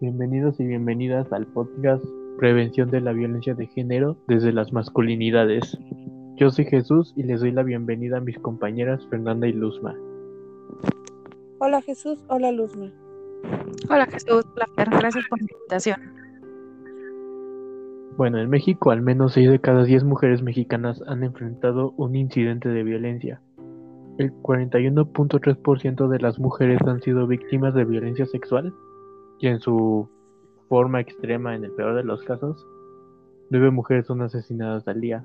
Bienvenidos y bienvenidas al podcast Prevención de la Violencia de Género desde las Masculinidades. Yo soy Jesús y les doy la bienvenida a mis compañeras Fernanda y Luzma. Hola Jesús, hola Luzma. Hola Jesús, gracias por la invitación. Bueno, en México al menos 6 de cada 10 mujeres mexicanas han enfrentado un incidente de violencia. El 41.3% de las mujeres han sido víctimas de violencia sexual y en su forma extrema, en el peor de los casos, nueve mujeres son asesinadas al día.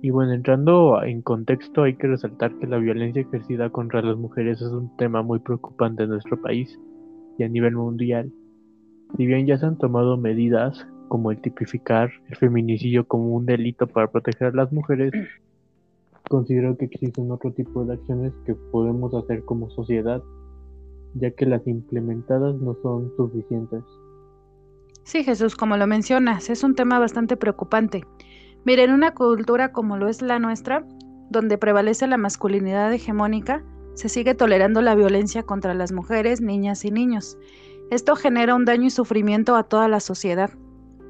Y bueno, entrando en contexto, hay que resaltar que la violencia ejercida contra las mujeres es un tema muy preocupante en nuestro país y a nivel mundial. Si bien ya se han tomado medidas como el tipificar el feminicidio como un delito para proteger a las mujeres, considero que existen otro tipo de acciones que podemos hacer como sociedad ya que las implementadas no son suficientes. Sí, Jesús, como lo mencionas, es un tema bastante preocupante. Mira, en una cultura como lo es la nuestra, donde prevalece la masculinidad hegemónica, se sigue tolerando la violencia contra las mujeres, niñas y niños. Esto genera un daño y sufrimiento a toda la sociedad.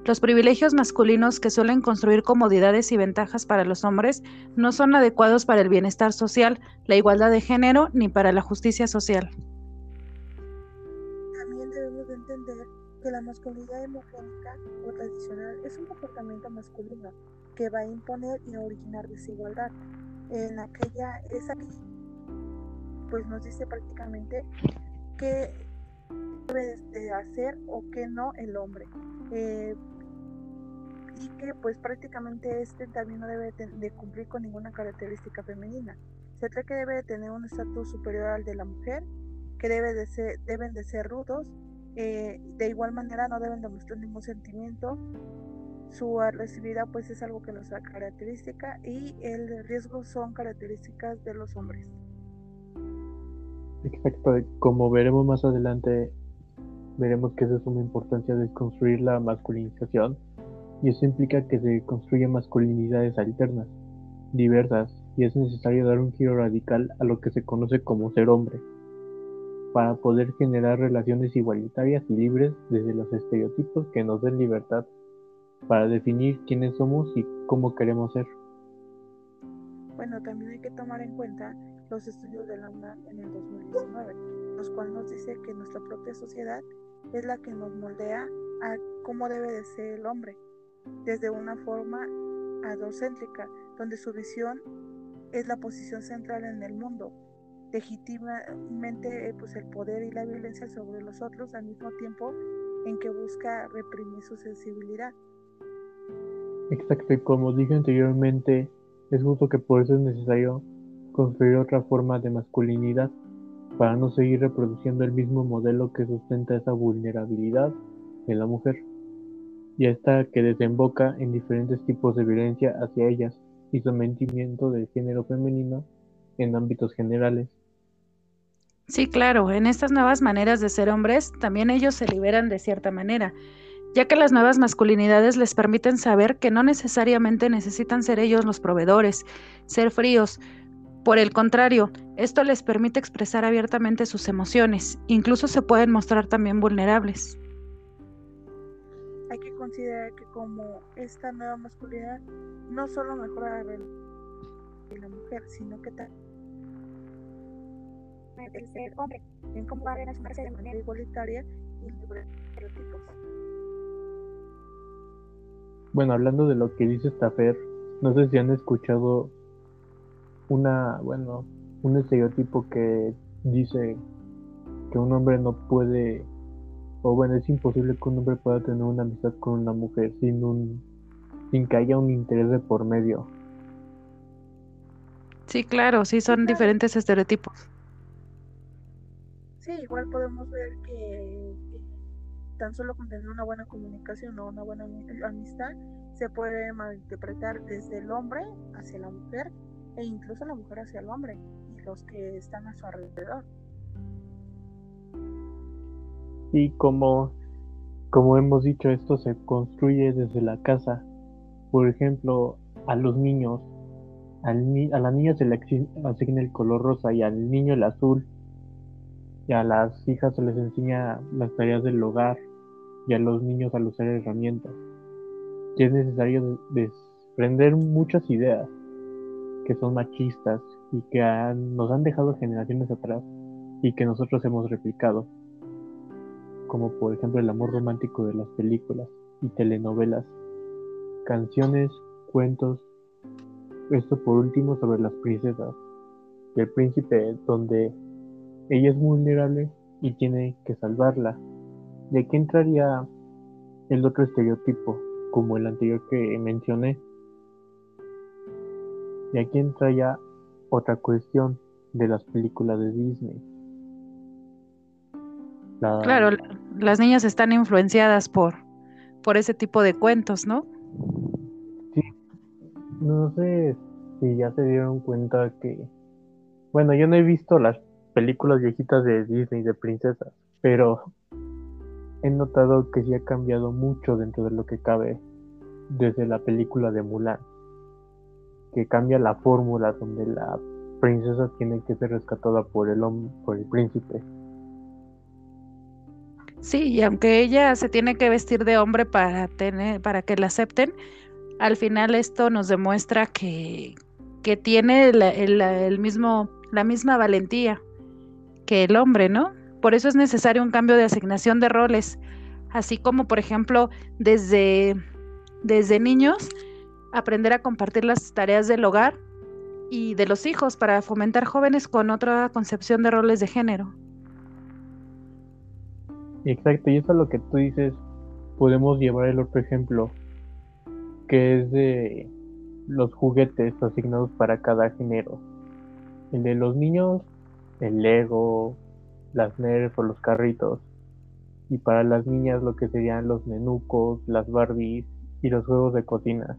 Los privilegios masculinos que suelen construir comodidades y ventajas para los hombres no son adecuados para el bienestar social, la igualdad de género ni para la justicia social que la masculinidad hemogénica o tradicional es un comportamiento masculino que va a imponer y a originar desigualdad. En aquella, esa pues nos dice prácticamente qué debe de hacer o qué no el hombre. Eh, y que pues prácticamente este también no debe de cumplir con ninguna característica femenina. Se trata que debe de tener un estatus superior al de la mujer, que debe de ser, deben de ser rudos, eh, de igual manera no deben demostrar ningún sentimiento. Su agresividad pues es algo que nos da característica y el riesgo son características de los hombres. Exacto, como veremos más adelante, veremos que eso es una importancia de construir la masculinización y eso implica que se construyen masculinidades alternas, diversas, y es necesario dar un giro radical a lo que se conoce como ser hombre para poder generar relaciones igualitarias y libres desde los estereotipos que nos den libertad para definir quiénes somos y cómo queremos ser. Bueno, también hay que tomar en cuenta los estudios de la UNAM en el 2019, los cuales nos dice que nuestra propia sociedad es la que nos moldea a cómo debe de ser el hombre, desde una forma adocéntrica, donde su visión es la posición central en el mundo, legítimamente pues, el poder y la violencia sobre los otros al mismo tiempo en que busca reprimir su sensibilidad. Exacto, y como dije anteriormente, es justo que por eso es necesario construir otra forma de masculinidad para no seguir reproduciendo el mismo modelo que sustenta esa vulnerabilidad en la mujer y esta que desemboca en diferentes tipos de violencia hacia ellas y sometimiento del género femenino en ámbitos generales. Sí, claro, en estas nuevas maneras de ser hombres, también ellos se liberan de cierta manera, ya que las nuevas masculinidades les permiten saber que no necesariamente necesitan ser ellos los proveedores, ser fríos. Por el contrario, esto les permite expresar abiertamente sus emociones, incluso se pueden mostrar también vulnerables. Hay que considerar que como esta nueva masculinidad no solo mejora la la mujer, sino que también el ser hombre, en cómo va a relacionarse de manera igualitaria y libre. Bueno, hablando de lo que dice Stafer, no sé si han escuchado una, bueno, un estereotipo que dice que un hombre no puede, o bueno, es imposible que un hombre pueda tener una amistad con una mujer sin un, sin que haya un interés de por medio. Sí, claro, sí, son diferentes estereotipos. Igual podemos ver que, tan solo con tener una buena comunicación o una buena amistad se puede malinterpretar desde el hombre hacia la mujer e incluso la mujer hacia el hombre y los que están a su alrededor. Y como, como hemos dicho, esto se construye desde la casa. Por ejemplo, a los niños, al a la niña se le asigna el color rosa y al niño el azul y a las hijas se les enseña las tareas del hogar y a los niños a usar herramientas. Y es necesario desprender muchas ideas que son machistas y que nos han dejado generaciones atrás y que nosotros hemos replicado, como por ejemplo el amor romántico de las películas y telenovelas, canciones, cuentos, esto por último sobre las princesas, el príncipe donde ella es vulnerable y tiene que salvarla. ¿De aquí entraría el otro estereotipo, como el anterior que mencioné? Y aquí entra ya otra cuestión de las películas de Disney. Claro, las niñas están influenciadas por, por ese tipo de cuentos, ¿no? Sí, no sé si ya se dieron cuenta que, bueno, yo no he visto las películas viejitas de Disney de princesas, pero he notado que sí ha cambiado mucho dentro de lo que cabe desde la película de Mulan, que cambia la fórmula donde la princesa tiene que ser rescatada por el hombre, por el príncipe. Sí, y aunque ella se tiene que vestir de hombre para tener, para que la acepten, al final esto nos demuestra que, que tiene el mismo, la misma valentía que el hombre, ¿no? Por eso es necesario un cambio de asignación de roles, así como, por ejemplo, desde, desde niños, aprender a compartir las tareas del hogar y de los hijos para fomentar jóvenes con otra concepción de roles de género. Exacto, y eso es lo que tú dices, podemos llevar el otro ejemplo, que es de los juguetes asignados para cada género. El de los niños el Lego, las Nerf o los carritos. Y para las niñas lo que serían los nenucos, las Barbies y los juegos de cocina.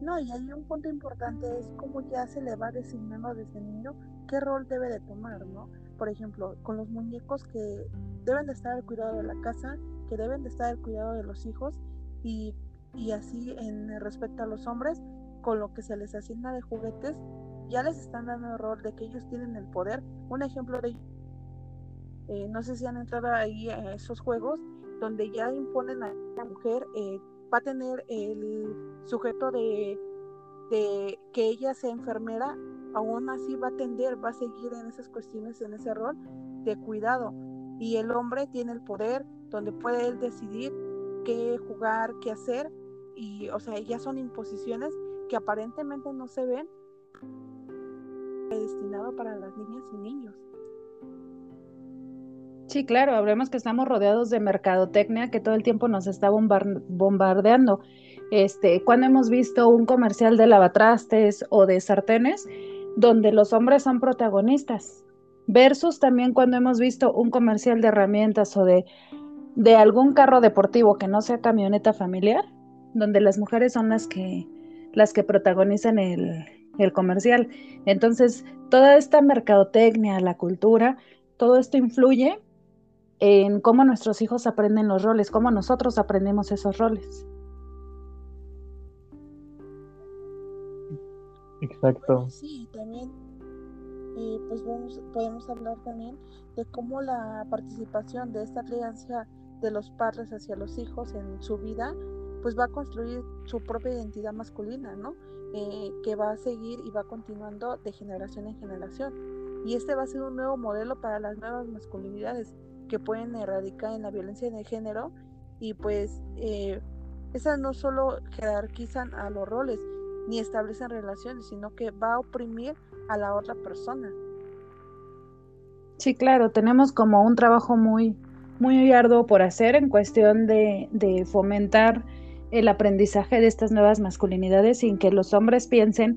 No, y hay un punto importante es cómo ya se le va designando desde niño qué rol debe de tomar, ¿no? Por ejemplo, con los muñecos que deben de estar al cuidado de la casa, que deben de estar al cuidado de los hijos y, y así en respecto a los hombres, con lo que se les asigna de juguetes, ya les están dando el rol de que ellos tienen el poder. Un ejemplo de eh, no sé si han entrado ahí a esos juegos donde ya imponen a la mujer, eh, va a tener el sujeto de, que ella sea enfermera, aún así va a atender, va a seguir en esas cuestiones, en ese rol de cuidado. Y el hombre tiene el poder donde puede él decidir qué jugar, qué hacer. Y, o sea, ya son imposiciones que aparentemente no se ven, destinado para las niñas y niños. Sí, claro, hablemos que estamos rodeados de mercadotecnia que todo el tiempo nos está bombardeando. Este, cuando hemos visto un comercial de lavatrastes o de sartenes donde los hombres son protagonistas, versus también cuando hemos visto un comercial de herramientas o de, de algún carro deportivo que no sea camioneta familiar, donde las mujeres son las que las que protagonizan el, el comercial. Entonces, toda esta mercadotecnia, la cultura, todo esto influye en cómo nuestros hijos aprenden los roles, cómo nosotros aprendemos esos roles. Exacto. sí, también eh, pues podemos hablar también de cómo la participación de esta crianza de los padres hacia los hijos en su vida, pues va a construir su propia identidad masculina, ¿no? Eh, que va a seguir y va continuando de generación en generación. Y este va a ser un nuevo modelo para las nuevas masculinidades que pueden erradicar en la violencia de género y pues eh, esas no solo jerarquizan a los roles ni establecen relaciones, sino que va a oprimir a la otra persona. Sí, claro, tenemos como un trabajo muy, muy arduo por hacer en cuestión de, de fomentar el aprendizaje de estas nuevas masculinidades sin que los hombres piensen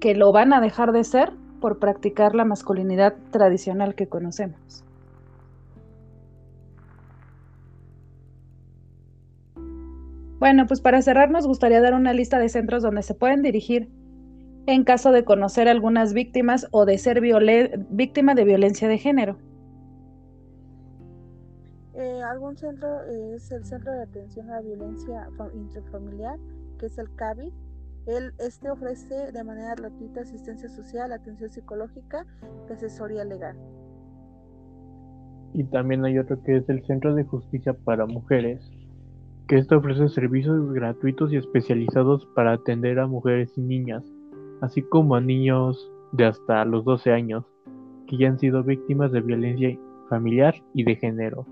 que lo van a dejar de ser por practicar la masculinidad tradicional que conocemos. Bueno, pues para cerrar nos gustaría dar una lista de centros donde se pueden dirigir en caso de conocer algunas víctimas o de ser víctima de violencia de género. Eh, algún centro es el Centro de Atención a la Violencia Intrafamiliar, que es el CABI. Él, este ofrece de manera gratuita asistencia social, atención psicológica y asesoría legal. Y también hay otro que es el Centro de Justicia para Mujeres, que esto ofrece servicios gratuitos y especializados para atender a mujeres y niñas, así como a niños de hasta los 12 años, que ya han sido víctimas de violencia familiar y de género.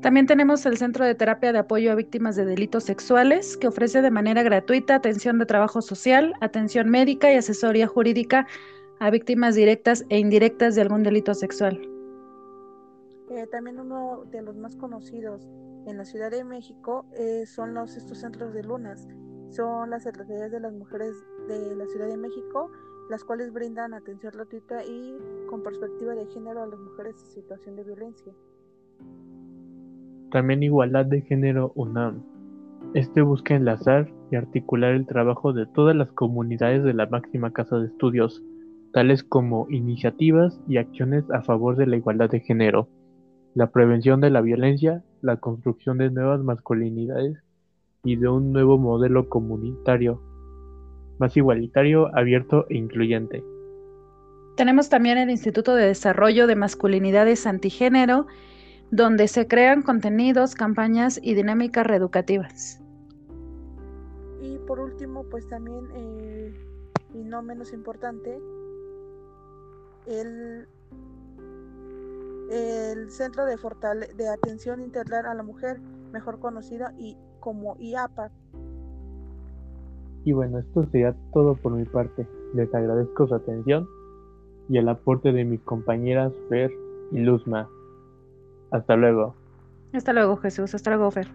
También tenemos el Centro de Terapia de Apoyo a Víctimas de Delitos Sexuales, que ofrece de manera gratuita atención de trabajo social, atención médica y asesoría jurídica a víctimas directas e indirectas de algún delito sexual. Eh, también uno de los más conocidos en la Ciudad de México eh, son los estos centros de lunas. Son las secretarías de las mujeres de la Ciudad de México, las cuales brindan atención gratuita y con perspectiva de género a las mujeres en situación de violencia. También Igualdad de Género UNAM. Este busca enlazar y articular el trabajo de todas las comunidades de la máxima casa de estudios, tales como iniciativas y acciones a favor de la igualdad de género, la prevención de la violencia, la construcción de nuevas masculinidades y de un nuevo modelo comunitario, más igualitario, abierto e incluyente. Tenemos también el Instituto de Desarrollo de Masculinidades Antigénero donde se crean contenidos, campañas y dinámicas reeducativas. Y por último, pues también, eh, y no menos importante, el, el Centro de, Fortale de Atención Integral a la Mujer, mejor conocido y como IAPA. Y bueno, esto sería todo por mi parte. Les agradezco su atención y el aporte de mis compañeras Fer y Luzma. Hasta luego. Hasta luego, Jesús. Hasta luego, Fer.